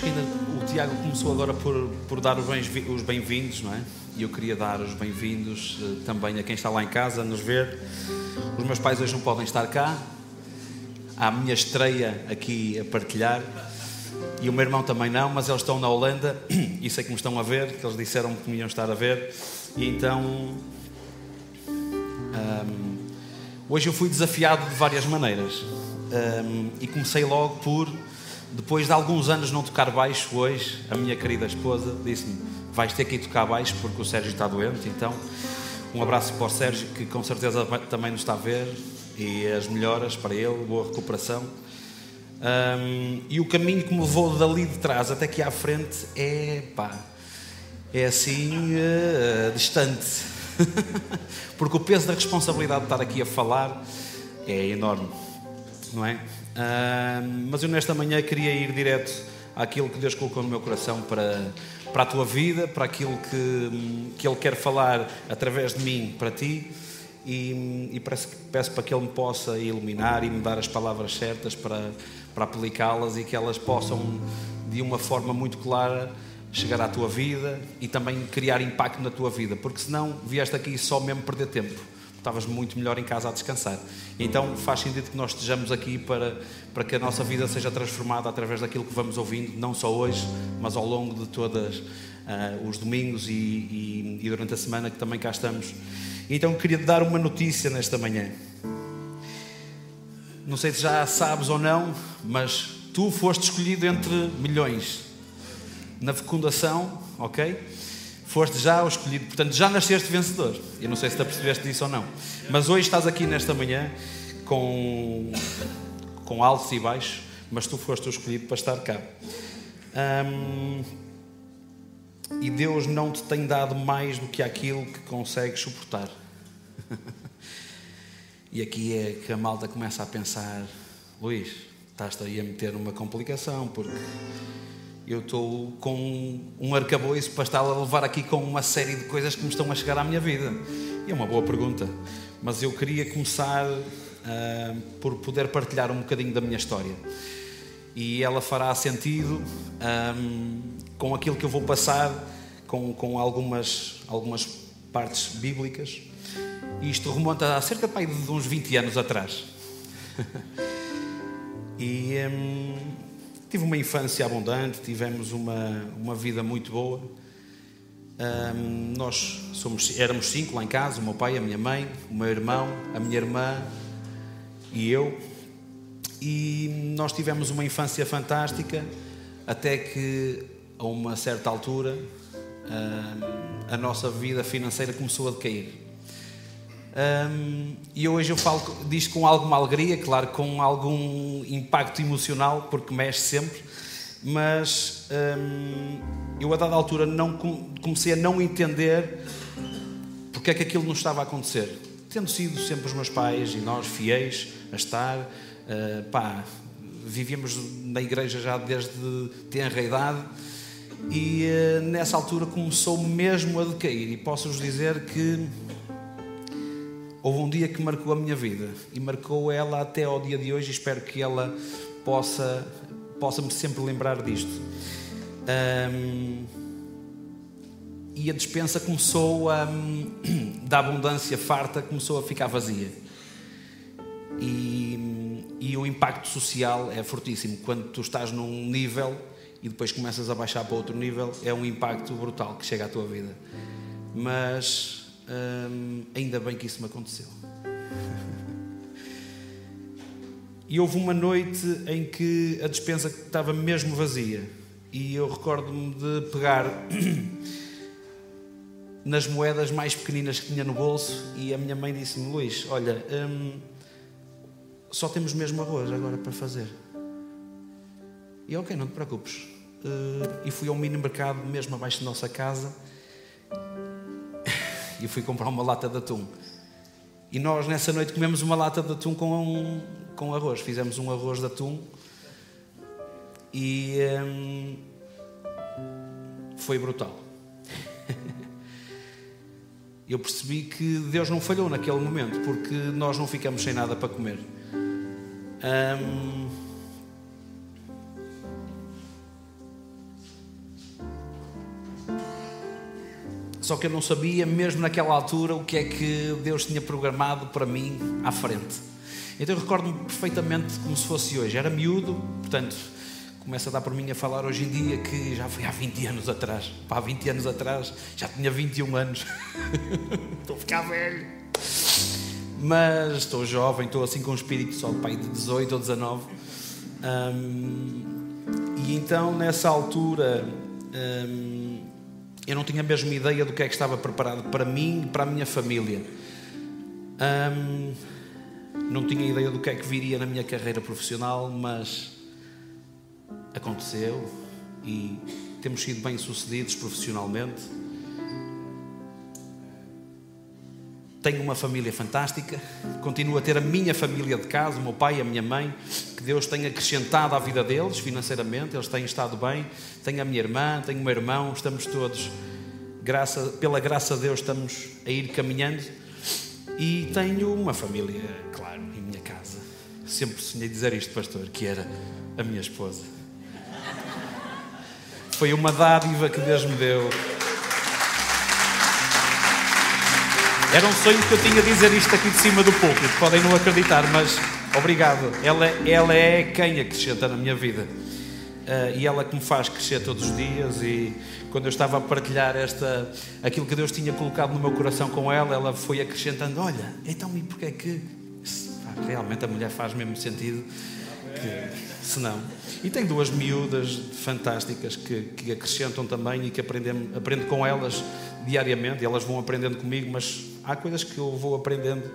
acho que ainda o Tiago começou agora por, por dar os bem-vindos, não é? E eu queria dar os bem-vindos uh, também a quem está lá em casa a nos ver. Os meus pais hoje não podem estar cá. Há a minha estreia aqui a partilhar. E o meu irmão também não, mas eles estão na Holanda e sei que me estão a ver, que eles disseram que me iam estar a ver. E então. Hoje eu fui desafiado de várias maneiras. E comecei logo por, depois de alguns anos não tocar baixo, hoje, a minha querida esposa disse-me: Vais ter que ir tocar baixo porque o Sérgio está doente. Então, um abraço para o Sérgio, que com certeza também nos está a ver, e as melhoras para ele, boa recuperação. Um, e o caminho que me levou dali de trás até aqui à frente é pá, é assim uh, distante. Porque o peso da responsabilidade de estar aqui a falar é enorme, não é? Mas eu nesta manhã queria ir direto àquilo que Deus colocou no meu coração para, para a tua vida, para aquilo que, que Ele quer falar através de mim para ti. E, e peço, peço para que Ele me possa iluminar e me dar as palavras certas para, para aplicá-las e que elas possam, de uma forma muito clara, chegar à tua vida e também criar impacto na tua vida, porque senão vieste aqui só mesmo perder tempo. Estavas muito melhor em casa a descansar. Então faz sentido que nós estejamos aqui para, para que a nossa vida seja transformada através daquilo que vamos ouvindo, não só hoje, mas ao longo de todos uh, os domingos e, e, e durante a semana que também cá estamos. Então queria te dar uma notícia nesta manhã. Não sei se já sabes ou não, mas tu foste escolhido entre milhões na fecundação, ok? Foste já o escolhido, portanto já nasceste vencedor. Eu não sei se te apercebeste disso ou não, mas hoje estás aqui nesta manhã com, com altos e baixos, mas tu foste o escolhido para estar cá. Hum, e Deus não te tem dado mais do que aquilo que consegues suportar. E aqui é que a malta começa a pensar: Luís, estás-te aí a meter numa complicação, porque eu estou com um arcabouço para estar a levar aqui com uma série de coisas que me estão a chegar à minha vida. E é uma boa pergunta, mas eu queria começar uh, por poder partilhar um bocadinho da minha história. E ela fará sentido um, ah, com aquilo que eu vou passar, com, com algumas, algumas partes bíblicas isto remonta a cerca de uns 20 anos atrás. e hum, tive uma infância abundante, tivemos uma, uma vida muito boa. Hum, nós somos, éramos cinco lá em casa: o meu pai, a minha mãe, o meu irmão, a minha irmã e eu. E nós tivemos uma infância fantástica, até que a uma certa altura hum, a nossa vida financeira começou a decair. Um, e hoje eu falo disto com alguma alegria, claro, com algum impacto emocional, porque mexe sempre, mas um, eu a dada altura não comecei a não entender porque é que aquilo não estava a acontecer. Tendo sido sempre os meus pais e nós fiéis a estar, uh, pá, vivíamos na igreja já desde tenra idade e uh, nessa altura começou mesmo a decair. E posso-vos dizer que houve um dia que marcou a minha vida e marcou ela até ao dia de hoje e espero que ela possa possa me sempre lembrar disto. Um, e a dispensa começou a da abundância farta começou a ficar vazia. E, e o impacto social é fortíssimo. Quando tu estás num nível e depois começas a baixar para outro nível é um impacto brutal que chega à tua vida. Mas Hum, ainda bem que isso me aconteceu. E houve uma noite em que a despensa estava mesmo vazia. E eu recordo-me de pegar nas moedas mais pequeninas que tinha no bolso. E a minha mãe disse-me: Luís, olha, hum, só temos mesmo arroz agora para fazer. E ok, não te preocupes. Uh, e fui ao mini mercado mesmo abaixo da nossa casa e fui comprar uma lata de atum. E nós nessa noite comemos uma lata de atum com, com arroz. Fizemos um arroz de atum e hum, foi brutal. Eu percebi que Deus não falhou naquele momento, porque nós não ficamos sem nada para comer. Hum, Só que eu não sabia, mesmo naquela altura, o que é que Deus tinha programado para mim à frente. Então eu recordo-me perfeitamente como se fosse hoje. Era miúdo, portanto, começa a dar por mim a falar hoje em dia que já foi há 20 anos atrás. Pá, há 20 anos atrás já tinha 21 anos. estou a ficar velho. Mas estou jovem, estou assim com um espírito só de pai de 18 ou 19. e então, nessa altura, eu não tinha a mesma ideia do que é que estava preparado para mim e para a minha família. não tinha ideia do que é que viria na minha carreira profissional, mas aconteceu e temos sido bem-sucedidos profissionalmente. Tenho uma família fantástica, continuo a ter a minha família de casa, o meu pai, a minha mãe, que Deus tem acrescentado à vida deles financeiramente, eles têm estado bem. Tenho a minha irmã, tenho o meu irmão, estamos todos, graça, pela graça de Deus, estamos a ir caminhando. E tenho uma família, claro, em minha casa. Sempre sonhei dizer isto, pastor, que era a minha esposa. Foi uma dádiva que Deus me deu. Era um sonho que eu tinha dizer isto aqui de cima do púlpito. Podem não acreditar, mas obrigado. Ela, ela é quem acrescenta na minha vida. Uh, e ela que me faz crescer todos os dias. E quando eu estava a partilhar esta, aquilo que Deus tinha colocado no meu coração com ela, ela foi acrescentando: Olha, então e porquê é que. Realmente a mulher faz mesmo sentido que, se não. E tenho duas miúdas fantásticas que, que acrescentam também e que aprendem, aprendo com elas diariamente, elas vão aprendendo comigo, mas há coisas que eu vou aprendendo.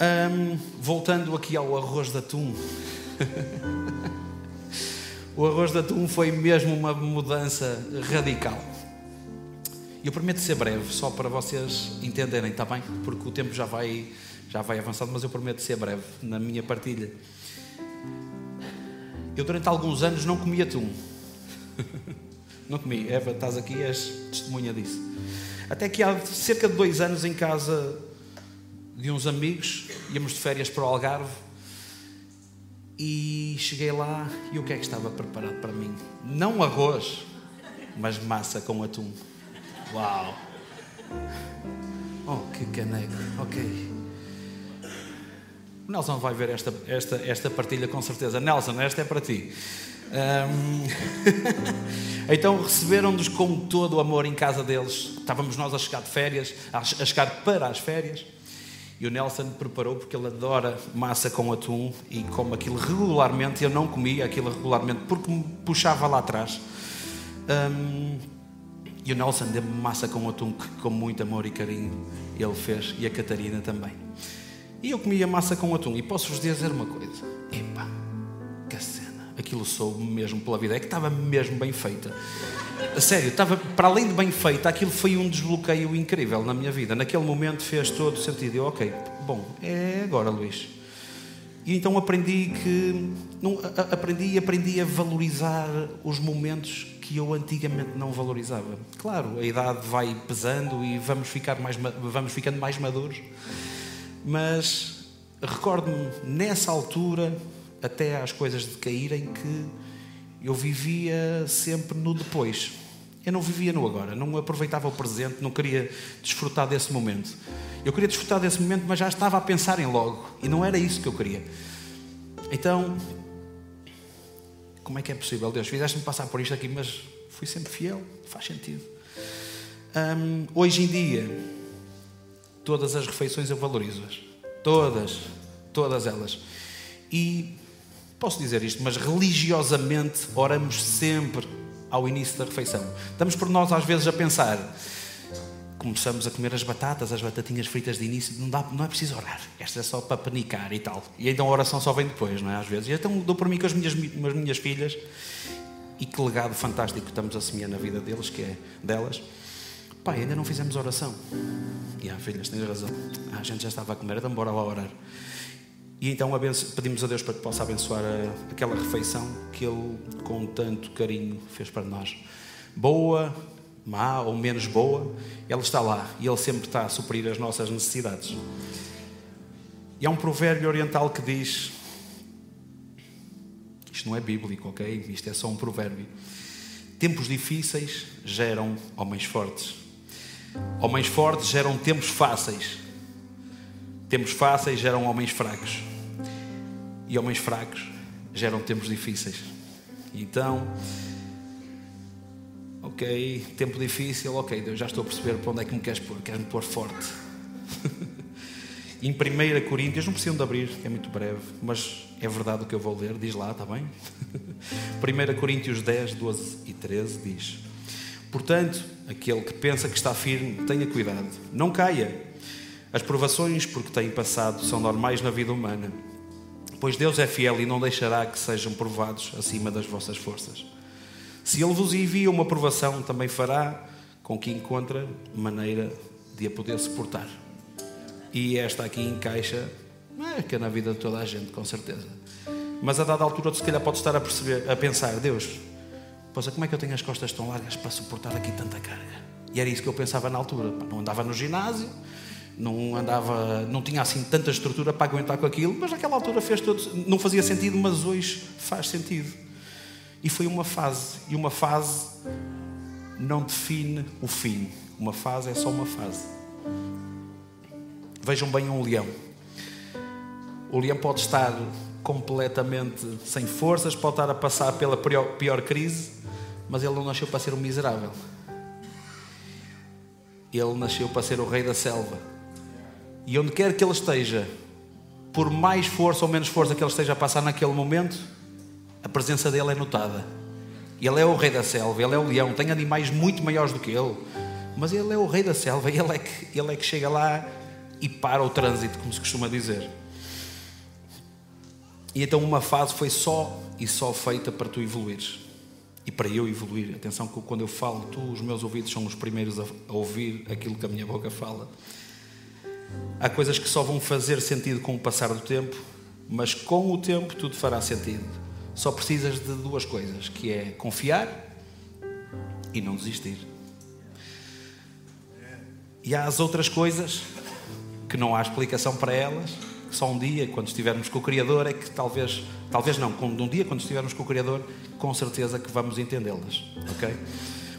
Um, voltando aqui ao arroz de atum. o arroz de atum foi mesmo uma mudança radical. Eu prometo ser breve, só para vocês entenderem, está bem? Porque o tempo já vai, já vai avançando, mas eu prometo ser breve na minha partilha. Eu durante alguns anos não comia atum. não comi. Eva, estás aqui, és testemunha disso. Até que há cerca de dois anos em casa de uns amigos, íamos de férias para o Algarve e cheguei lá e o que é que estava preparado para mim? Não arroz, mas massa com atum. Uau! Oh, que caneco, ok. O Nelson vai ver esta, esta, esta partilha com certeza. Nelson, esta é para ti. Um... então receberam-nos com todo o amor em casa deles. Estávamos nós a chegar de férias, a chegar para as férias. E o Nelson preparou porque ele adora massa com atum e come aquilo regularmente. Eu não comia aquilo regularmente porque me puxava lá atrás. Um... E o Nelson deu-me massa com atum que, com muito amor e carinho, ele fez. E a Catarina também. E eu comia massa com atum. E posso-vos dizer uma coisa: epá, que cena. Aquilo soube mesmo pela vida. É que estava mesmo bem feita. A sério, estava, para além de bem feita, aquilo foi um desbloqueio incrível na minha vida. Naquele momento fez todo o sentido. Eu, ok, bom, é agora, Luís. E então aprendi que. Não, aprendi e aprendi a valorizar os momentos que eu antigamente não valorizava. Claro, a idade vai pesando e vamos, ficar mais, vamos ficando mais maduros. Mas recordo-me nessa altura, até às coisas de caírem, que eu vivia sempre no depois. Eu não vivia no agora, não aproveitava o presente, não queria desfrutar desse momento. Eu queria desfrutar desse momento, mas já estava a pensar em logo. E não era isso que eu queria. Então, como é que é possível, Deus? Fizeste-me passar por isto aqui, mas fui sempre fiel. Faz sentido. Um, hoje em dia, Todas as refeições eu valorizo-as. Todas, todas elas. E posso dizer isto, mas religiosamente oramos sempre ao início da refeição. Estamos por nós às vezes a pensar, começamos a comer as batatas, as batatinhas fritas de início, não, dá, não é preciso orar. Esta é só para panicar e tal. E então a oração só vem depois, não é? Às vezes. E então dou por mim com as minhas, as minhas filhas e que legado fantástico estamos a semear na vida deles, que é delas. Pai, ainda não fizemos oração. E ah, filhas, tens razão. Ah, a gente já estava a comer, então bora lá orar. E então pedimos a Deus para que possa abençoar a, aquela refeição que Ele, com tanto carinho, fez para nós. Boa, má ou menos boa, Ele está lá e Ele sempre está a suprir as nossas necessidades. E há um provérbio oriental que diz: isto não é bíblico, ok? Isto é só um provérbio. Tempos difíceis geram homens fortes. Homens fortes geram tempos fáceis. Tempos fáceis geram homens fracos. E homens fracos geram tempos difíceis. Então, ok, tempo difícil, ok, Deus, já estou a perceber para onde é que me queres pôr, queres-me pôr forte. em 1 Coríntios, não precisam de abrir, é muito breve, mas é verdade o que eu vou ler, diz lá, está bem? 1 Coríntios 10, 12 e 13 diz: Portanto, aquele que pensa que está firme, tenha cuidado, não caia. As provações porque têm passado são normais na vida humana, pois Deus é fiel e não deixará que sejam provados acima das vossas forças. Se Ele vos envia uma provação, também fará com que encontre maneira de a poder suportar. E esta aqui encaixa, é que é na vida de toda a gente, com certeza. Mas a dada altura, se calhar pode estar a perceber, a pensar, Deus, poxa, como é que eu tenho as costas tão largas para suportar aqui tanta carga? E era isso que eu pensava na altura. Não andava no ginásio, não andava, não tinha assim tanta estrutura para aguentar com aquilo, mas naquela altura fez todo, não fazia sentido, mas hoje faz sentido. E foi uma fase, e uma fase não define o fim. Uma fase é só uma fase. Vejam bem um leão. O leão pode estar completamente sem forças, pode estar a passar pela pior, pior crise, mas ele não nasceu para ser um miserável. Ele nasceu para ser o rei da selva. E onde quer que ele esteja, por mais força ou menos força que ele esteja a passar naquele momento, a presença dele é notada. Ele é o rei da selva, ele é o leão, tem animais muito maiores do que ele, mas ele é o rei da selva ele é que, ele é que chega lá e para o trânsito, como se costuma dizer. E então uma fase foi só e só feita para tu evoluires. E para eu evoluir. Atenção que quando eu falo, tu, os meus ouvidos são os primeiros a, a ouvir aquilo que a minha boca fala. Há coisas que só vão fazer sentido com o passar do tempo, mas com o tempo tudo fará sentido. Só precisas de duas coisas, que é confiar e não desistir. E há as outras coisas que não há explicação para elas, só um dia, quando estivermos com o Criador, é que talvez, talvez não, um dia, quando estivermos com o Criador, com certeza que vamos entendê-las, ok?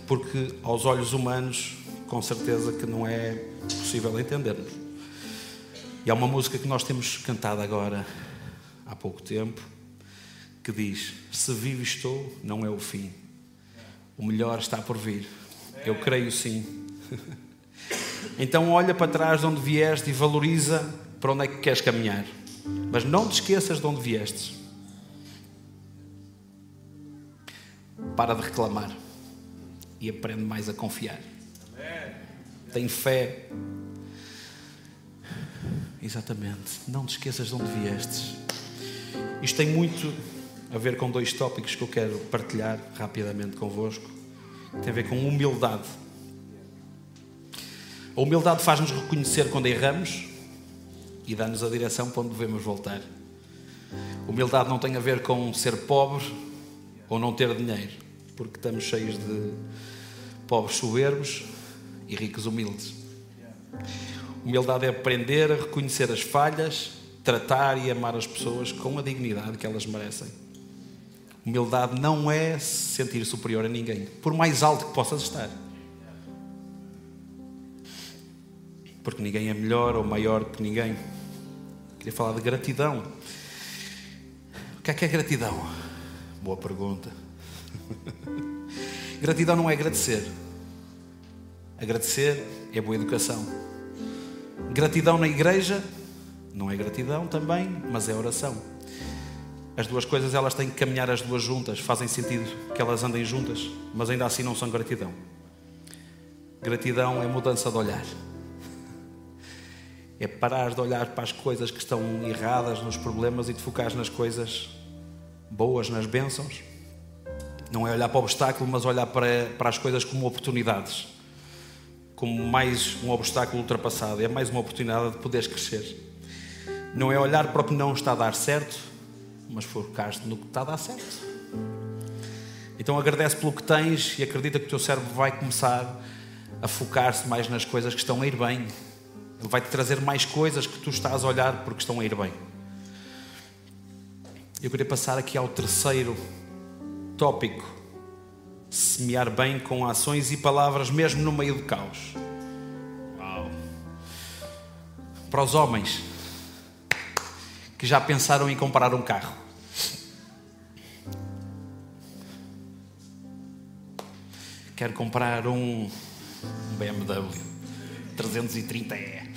Porque aos olhos humanos, com certeza que não é possível entendermos. E há uma música que nós temos cantado agora, há pouco tempo, que diz: Se vivo estou, não é o fim. O melhor está por vir. Eu creio sim. então olha para trás de onde vieste e valoriza para onde é que queres caminhar. Mas não te esqueças de onde viestes. Para de reclamar e aprende mais a confiar. Tem fé. Exatamente. Não te esqueças de onde viestes. Isto tem muito a ver com dois tópicos que eu quero partilhar rapidamente convosco. Tem a ver com humildade. A humildade faz-nos reconhecer quando erramos e dá-nos a direção para onde devemos voltar. Humildade não tem a ver com ser pobre ou não ter dinheiro, porque estamos cheios de pobres soberbos e ricos humildes. Humildade é aprender a reconhecer as falhas, tratar e amar as pessoas com a dignidade que elas merecem. Humildade não é se sentir superior a ninguém, por mais alto que possas estar. Porque ninguém é melhor ou maior que ninguém. Queria falar de gratidão. O que é que é gratidão? Boa pergunta. gratidão não é agradecer. Agradecer é boa educação. Gratidão na igreja não é gratidão também, mas é oração. As duas coisas elas têm que caminhar as duas juntas, fazem sentido que elas andem juntas, mas ainda assim não são gratidão. Gratidão é mudança de olhar. É parar de olhar para as coisas que estão erradas, nos problemas e de focar nas coisas boas, nas bênçãos. Não é olhar para o obstáculo, mas olhar para, para as coisas como oportunidades. Como mais um obstáculo ultrapassado. É mais uma oportunidade de poderes crescer. Não é olhar para o que não está a dar certo, mas focaste no que está a dar certo. Então agradece pelo que tens e acredita que o teu cérebro vai começar a focar-se mais nas coisas que estão a ir bem. Vai te trazer mais coisas que tu estás a olhar porque estão a ir bem. Eu queria passar aqui ao terceiro tópico: semear bem com ações e palavras, mesmo no meio do caos. Para os homens que já pensaram em comprar um carro. Quero comprar um BMW 330E.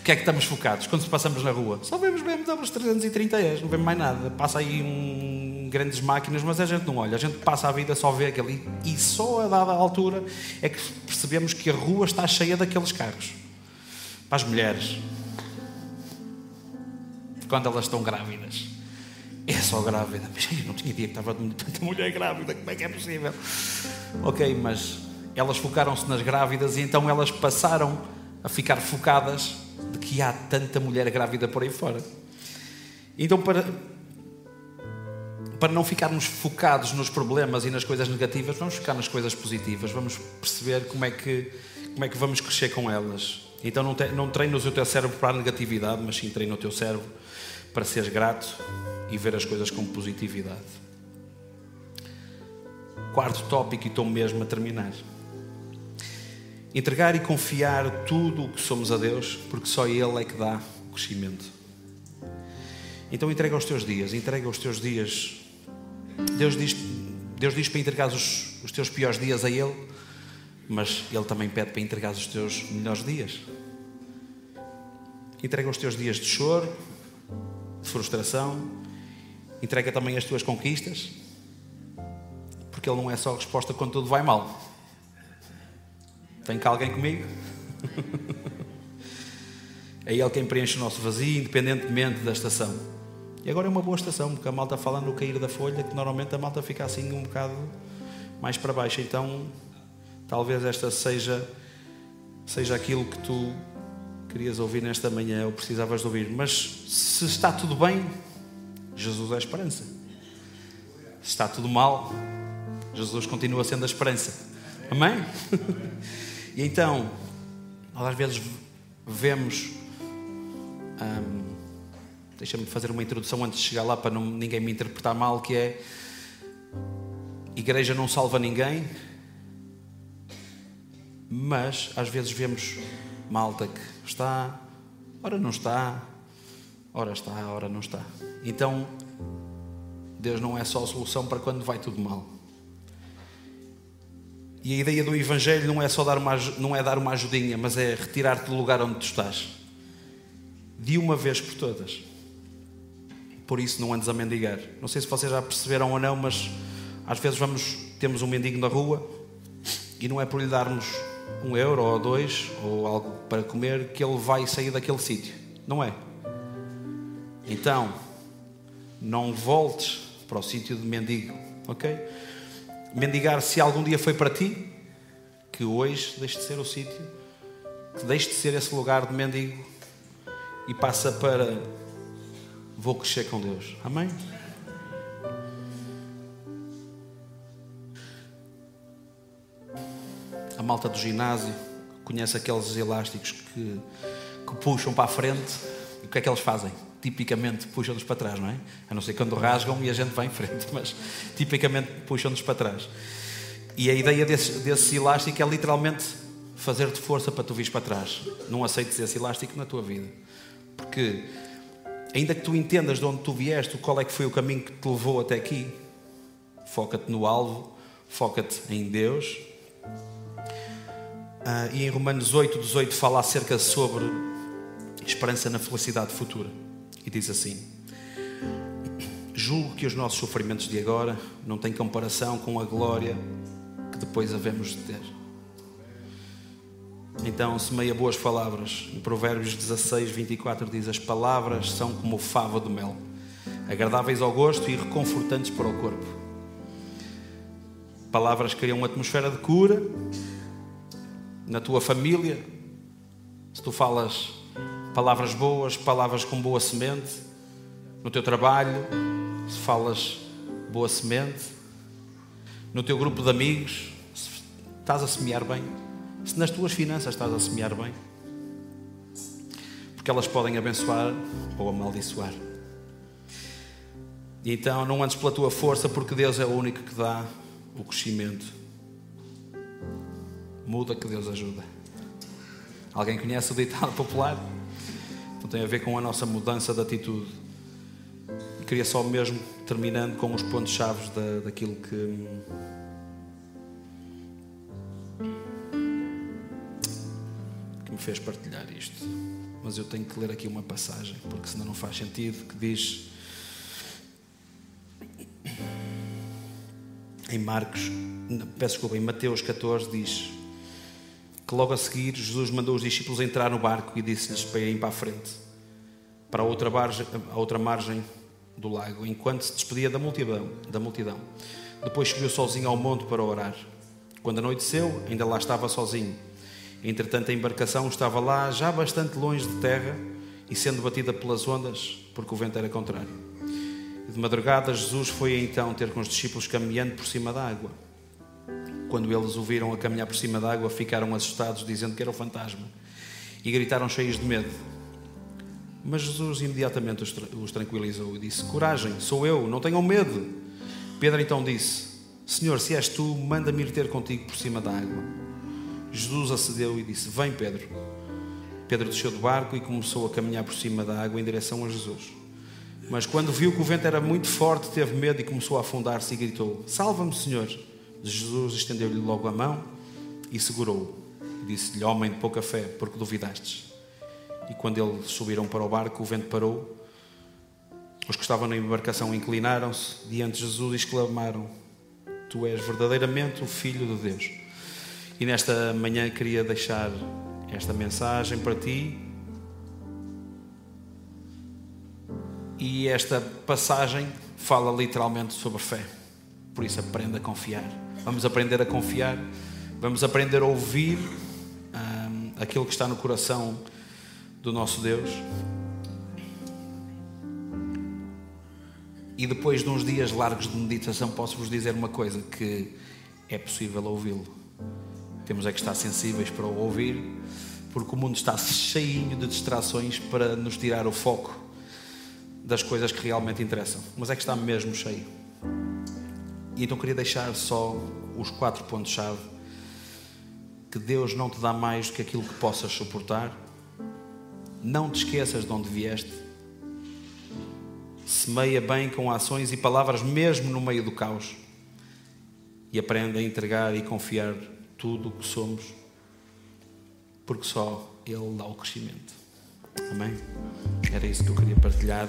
O que é que estamos focados? Quando passamos na rua, só vemos BMWs 330E, não vemos mais nada. Passa aí um, grandes máquinas, mas a gente não olha. A gente passa a vida só vê aquele. E só a dada altura é que percebemos que a rua está cheia daqueles carros. Para as mulheres. Quando elas estão grávidas. É só grávida. Mas eu não tinha ideia que estava tanta mulher grávida. Como é que é possível? Ok, mas elas focaram-se nas grávidas e então elas passaram a ficar focadas de que há tanta mulher grávida por aí fora. Então, para, para não ficarmos focados nos problemas e nas coisas negativas, vamos ficar nas coisas positivas, vamos perceber como é que, como é que vamos crescer com elas. Então, não, te, não treinas o teu cérebro para a negatividade, mas sim treina o teu cérebro para seres grato e ver as coisas com positividade. Quarto tópico, e estou mesmo a terminar. Entregar e confiar tudo o que somos a Deus, porque só Ele é que dá o crescimento. Então entrega os teus dias, entrega os teus dias. Deus diz, Deus diz para entregar os, os teus piores dias a Ele, mas Ele também pede para entregar os teus melhores dias. Entrega os teus dias de choro, de frustração, entrega também as tuas conquistas, porque Ele não é só resposta quando tudo vai mal. Tem cá alguém comigo? é Ele quem preenche o nosso vazio, independentemente da estação. E agora é uma boa estação, porque a malta fala no cair da folha, que normalmente a malta fica assim um bocado mais para baixo. Então, talvez esta seja, seja aquilo que tu querias ouvir nesta manhã ou precisavas de ouvir. Mas se está tudo bem, Jesus é a esperança. Se está tudo mal, Jesus continua sendo a esperança. Amém? E então, nós às vezes vemos. Hum, Deixa-me fazer uma introdução antes de chegar lá para não, ninguém me interpretar mal, que é igreja não salva ninguém, mas às vezes vemos malta que está, ora não está, ora está, ora não está. Então Deus não é só a solução para quando vai tudo mal. E a ideia do Evangelho não é só dar uma, não é dar uma ajudinha, mas é retirar-te do lugar onde tu estás. De uma vez por todas. Por isso não andes a mendigar. Não sei se vocês já perceberam ou não, mas às vezes vamos, temos um mendigo na rua e não é por lhe darmos um euro ou dois ou algo para comer que ele vai sair daquele sítio. Não é. Então, não voltes para o sítio de mendigo, ok? mendigar se algum dia foi para ti, que hoje deixe de ser o sítio, que deixe de ser esse lugar de mendigo e passa para vou crescer com Deus. Amém? Malta do ginásio conhece aqueles elásticos que, que puxam para a frente e o que é que eles fazem? tipicamente puxam-nos para trás, não é? A não ser quando rasgam e a gente vai em frente, mas tipicamente puxam-nos para trás. E a ideia desse, desse elástico é literalmente fazer-te força para tu vires para trás. Não aceites esse elástico na tua vida. Porque, ainda que tu entendas de onde tu vieste, qual é que foi o caminho que te levou até aqui, foca-te no alvo, foca-te em Deus. Ah, e em Romanos 8, 18 fala acerca sobre esperança na felicidade futura. E diz assim: Julgo que os nossos sofrimentos de agora não têm comparação com a glória que depois havemos de ter. Então, semeia boas palavras. Em Provérbios 16, 24 diz: As palavras são como fava do mel, agradáveis ao gosto e reconfortantes para o corpo. Palavras criam uma atmosfera de cura na tua família. Se tu falas palavras boas, palavras com boa semente, no teu trabalho, se falas boa semente, no teu grupo de amigos, se estás a semear bem, se nas tuas finanças estás a semear bem, porque elas podem abençoar ou amaldiçoar. E então não andes pela tua força, porque Deus é o único que dá o crescimento. Muda que Deus ajuda. Alguém conhece o ditado popular? Então tem a ver com a nossa mudança de atitude. Queria só mesmo, terminando com os pontos-chave da, daquilo que. que me fez partilhar isto. Mas eu tenho que ler aqui uma passagem, porque senão não faz sentido, que diz. Em Marcos, peço desculpa, em Mateus 14 diz que logo a seguir Jesus mandou os discípulos entrar no barco e disse-lhes para irem para a frente, para a outra, margem, a outra margem do lago, enquanto se despedia da multidão, da multidão. Depois subiu sozinho ao monte para orar. Quando anoiteceu, ainda lá estava sozinho. Entretanto, a embarcação estava lá, já bastante longe de terra e sendo batida pelas ondas, porque o vento era contrário. De madrugada, Jesus foi então ter com os discípulos caminhando por cima da água. Quando eles o viram a caminhar por cima da água, ficaram assustados, dizendo que era o fantasma, e gritaram cheios de medo. Mas Jesus imediatamente os tranquilizou e disse: Coragem, sou eu, não tenham medo. Pedro então disse: Senhor, se és tu, manda-me ir ter contigo por cima da água. Jesus acedeu e disse: Vem, Pedro. Pedro desceu do barco e começou a caminhar por cima da água em direção a Jesus. Mas quando viu que o vento era muito forte, teve medo e começou a afundar-se e gritou: Salva-me, Senhor. Jesus estendeu-lhe logo a mão e segurou-o. Disse-lhe: Homem de pouca fé, porque duvidastes? E quando eles subiram para o barco, o vento parou. Os que estavam na embarcação inclinaram-se diante de Jesus e exclamaram: Tu és verdadeiramente o Filho de Deus. E nesta manhã queria deixar esta mensagem para ti. E esta passagem fala literalmente sobre fé. Por isso, aprenda a confiar. Vamos aprender a confiar, vamos aprender a ouvir um, aquilo que está no coração do nosso Deus. E depois de uns dias largos de meditação, posso-vos dizer uma coisa: que é possível ouvi-lo. Temos é que estar sensíveis para o ouvir, porque o mundo está cheio de distrações para nos tirar o foco das coisas que realmente interessam. Mas é que está mesmo cheio. E então queria deixar só os quatro pontos-chave. Que Deus não te dá mais do que aquilo que possas suportar. Não te esqueças de onde vieste. Semeia bem com ações e palavras, mesmo no meio do caos. E aprenda a entregar e confiar tudo o que somos, porque só Ele dá o crescimento. Amém? Era isso que eu queria partilhar.